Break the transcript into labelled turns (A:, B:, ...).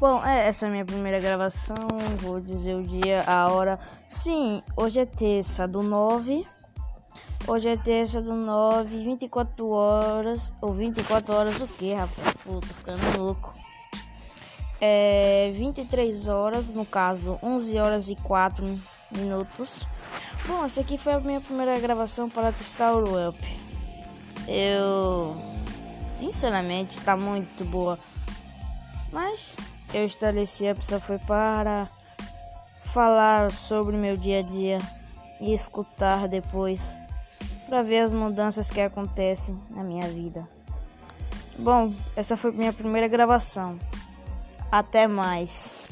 A: Bom, é, essa é a minha primeira gravação. Vou dizer o dia, a hora. Sim, hoje é terça do 9. Hoje é terça do 9, 24 horas. Ou 24 horas o que, rapaz? Pô, tô ficando louco. É 23 horas, no caso, 11 horas e 4 minutos. Bom, essa aqui foi a minha primeira gravação para testar o Up. Eu. Sinceramente, está muito boa. Mas eu estabeleci a pessoa foi para falar sobre meu dia a dia e escutar depois para ver as mudanças que acontecem na minha vida. Bom, essa foi minha primeira gravação. Até mais.